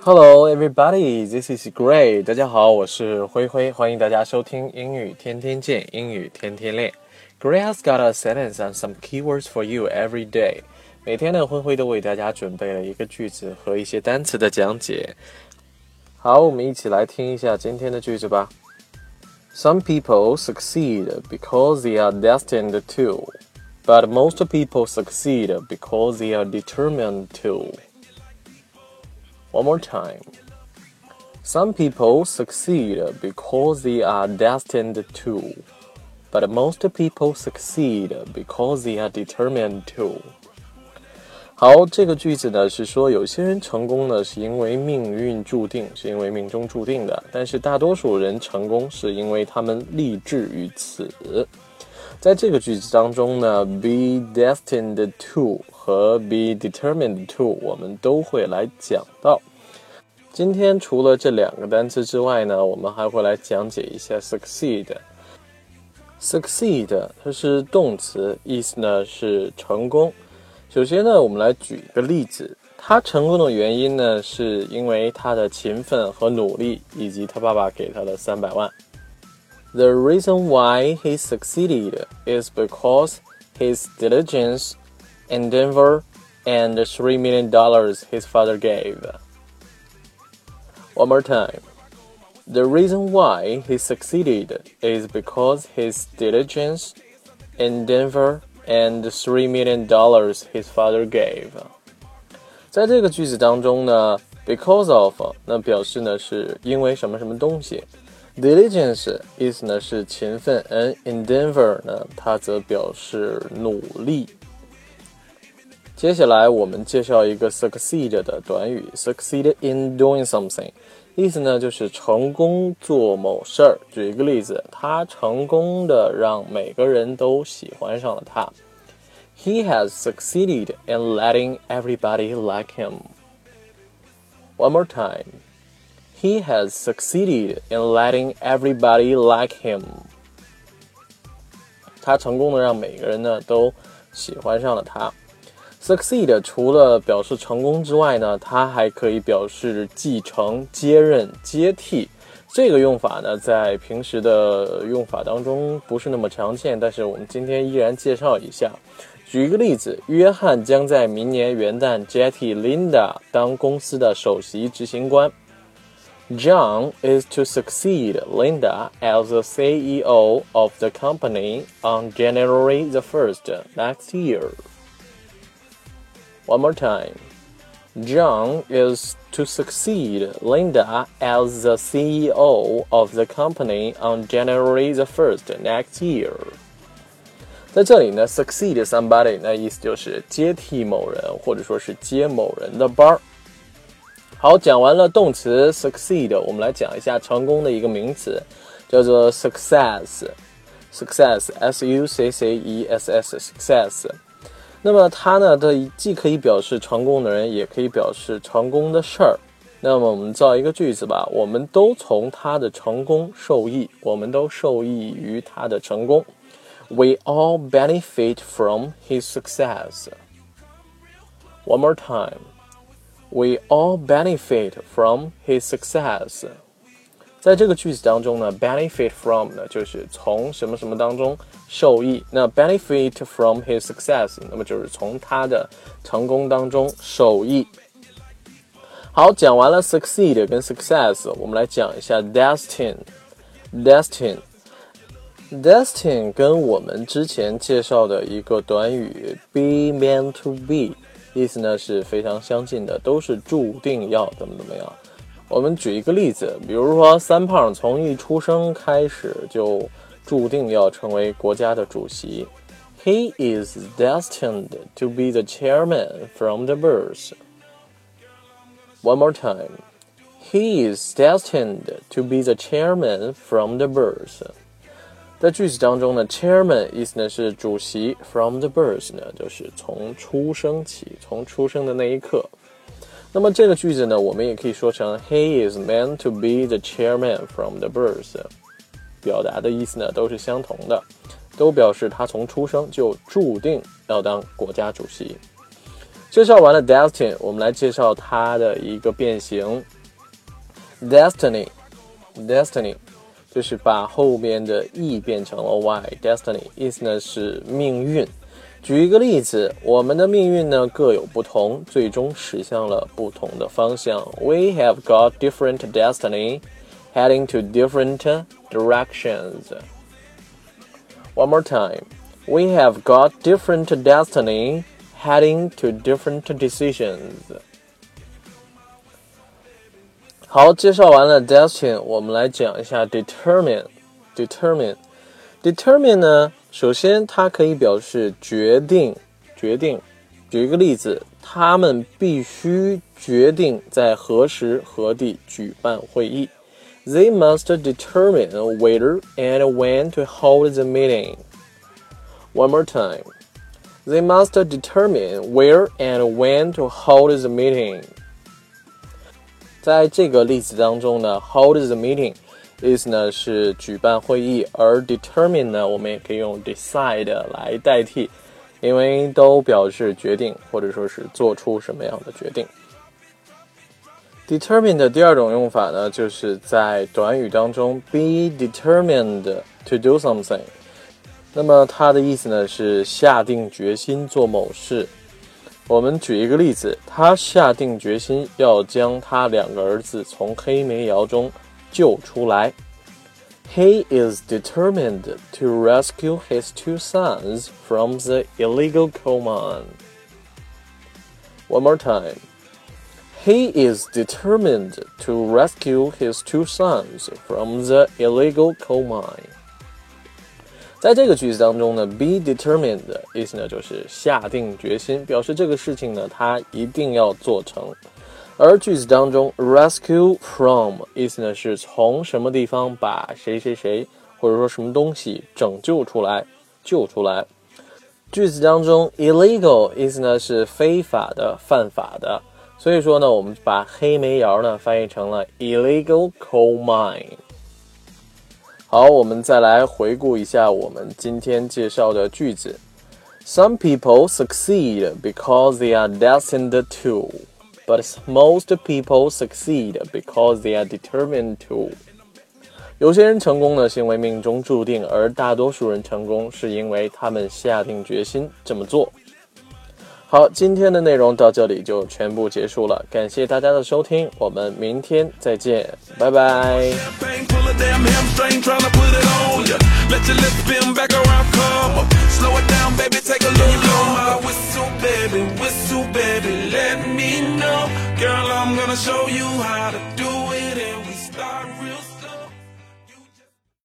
Hello, everybody. This is Gray. 大家好，我是灰灰，欢迎大家收听英语天天见，英语天天练。Gray has got a sentence and some keywords for you every day. 每天呢，灰灰都为大家准备了一个句子和一些单词的讲解。好，我们一起来听一下今天的句子吧。Some people succeed because they are destined to, but most people succeed because they are determined to. One more time. Some people succeed because they are destined to, but most people succeed because they are determined to. 好，这个句子呢是说，有些人成功呢是因为命运注定，是因为命中注定的；但是大多数人成功是因为他们立志于此。在这个句子当中呢，be destined to 和 be determined to 我们都会来讲到。今天除了这两个单词之外呢，我们还会来讲解一下 succeed。succeed 它是动词，意思呢是成功。首先呢，我们来举一个例子，他成功的原因呢，是因为他的勤奋和努力，以及他爸爸给他的三百万。The reason why he succeeded is because his diligence, endeavor, and the three million dollars his father gave. One more time. The reason why he succeeded is because his diligence, endeavor, and three million dollars his father gave. 在这个句子当中呢，because of 那表示呢是因为什么什么东西。Diligence 意思呢是勤奋，，and endeavor 呢，它则表示努力。接下来我们介绍一个 succeed 的短语，succeed in doing something，意思呢就是成功做某事儿。举一个例子，他成功的让每个人都喜欢上了他。He has succeeded in letting everybody like him. One more time. He has succeeded in letting everybody like him. 他成功的让每个人呢都喜欢上了他。Succeed 除了表示成功之外呢，它还可以表示继承、接任、接替。这个用法呢，在平时的用法当中不是那么常见，但是我们今天依然介绍一下。举一个例子，约翰将在明年元旦接替 Linda 当公司的首席执行官。John is to succeed Linda as the CEO of the company on January the 1st next year. One more time. John is to succeed Linda as the CEO of the company on January the 1st next year. 在这里呢，succeed somebody 那意思就是接替某人，或者说是接某人的班儿。好，讲完了动词 succeed，我们来讲一下成功的一个名词，叫做 success。success，s u c c e s s，success。那么它呢，它既可以表示成功的人，也可以表示成功的事儿。那么我们造一个句子吧，我们都从他的成功受益，我们都受益于他的成功。We all benefit from his success. One more time. We all benefit from his success. 在这个句子当中呢，benefit from 呢就是从什么什么当中受益。那 benefit from his success，那么就是从他的成功当中受益。好，讲完了 succeed 跟 success，我们来讲一下 destin。destin。 destin 跟我们之前介绍的一个短语 be meant to be。意思呢是非常相近的，都是注定要怎么怎么样。我们举一个例子，比如说三胖从一出生开始就注定要成为国家的主席。He is destined to be the chairman from the birth. One more time. He is destined to be the chairman from the birth. 在句子当中呢，chairman 意思呢是主席，from the birth 呢就是从出生起，从出生的那一刻。那么这个句子呢，我们也可以说成 He is meant to be the chairman from the birth，表达的意思呢都是相同的，都表示他从出生就注定要当国家主席。介绍完了 destiny，我们来介绍它的一个变形。destiny，destiny 就是把后边的 e 变成了 y，destiny 意思呢是命运。举一个例子，我们的命运呢各有不同，最终驶向了不同的方向。We have got different destiny, heading to different directions. One more time. We have got different destiny, heading to different decisions. 好，介绍完了 destiny，我们来讲一下 determine。determine。determine 呢，首先它可以表示决定，决定。举一个例子，他们必须决定在何时何地举办会议。They must determine whether and when to hold the meeting. One more time. They must determine where and when to hold the meeting. 在这个例子当中呢，hold the meeting 意思呢是举办会议，而 determine 呢，我们也可以用 decide 来代替，因为都表示决定或者说是做出什么样的决定。determine 的第二种用法呢，就是在短语当中 be determined to do something。那么它的意思呢是下定决心做某事。我们举一个例子，他下定决心要将他两个儿子从黑煤窑中。救出来。He is determined to rescue his two sons from the illegal coal mine. One more time. He is determined to rescue his two sons from the illegal coal mine. 在这个句子当中呢，be determined 的意思呢就是下定决心，表示这个事情呢他一定要做成。而句子当中，rescue from 意思呢是从什么地方把谁谁谁或者说什么东西拯救出来、救出来。句子当中，illegal 意思呢是非法的、犯法的。所以说呢，我们把黑煤窑呢翻译成了 illegal coal mine。好，我们再来回顾一下我们今天介绍的句子。Some people succeed because they are destined to. But most people succeed because they are determined to。有些人成功呢，是因为命中注定；而大多数人成功，是因为他们下定决心这么做。好，今天的内容到这里就全部结束了，感谢大家的收听，我们明天再见，拜拜。